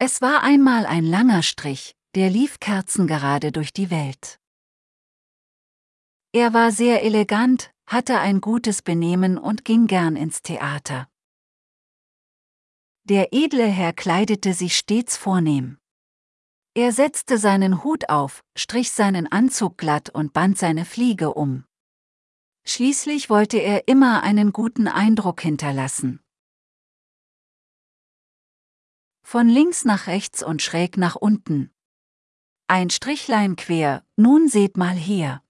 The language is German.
Es war einmal ein langer Strich, der lief kerzengerade durch die Welt. Er war sehr elegant, hatte ein gutes Benehmen und ging gern ins Theater. Der edle Herr kleidete sich stets vornehm. Er setzte seinen Hut auf, strich seinen Anzug glatt und band seine Fliege um. Schließlich wollte er immer einen guten Eindruck hinterlassen. Von links nach rechts und schräg nach unten. Ein Strichlein quer, nun seht mal her.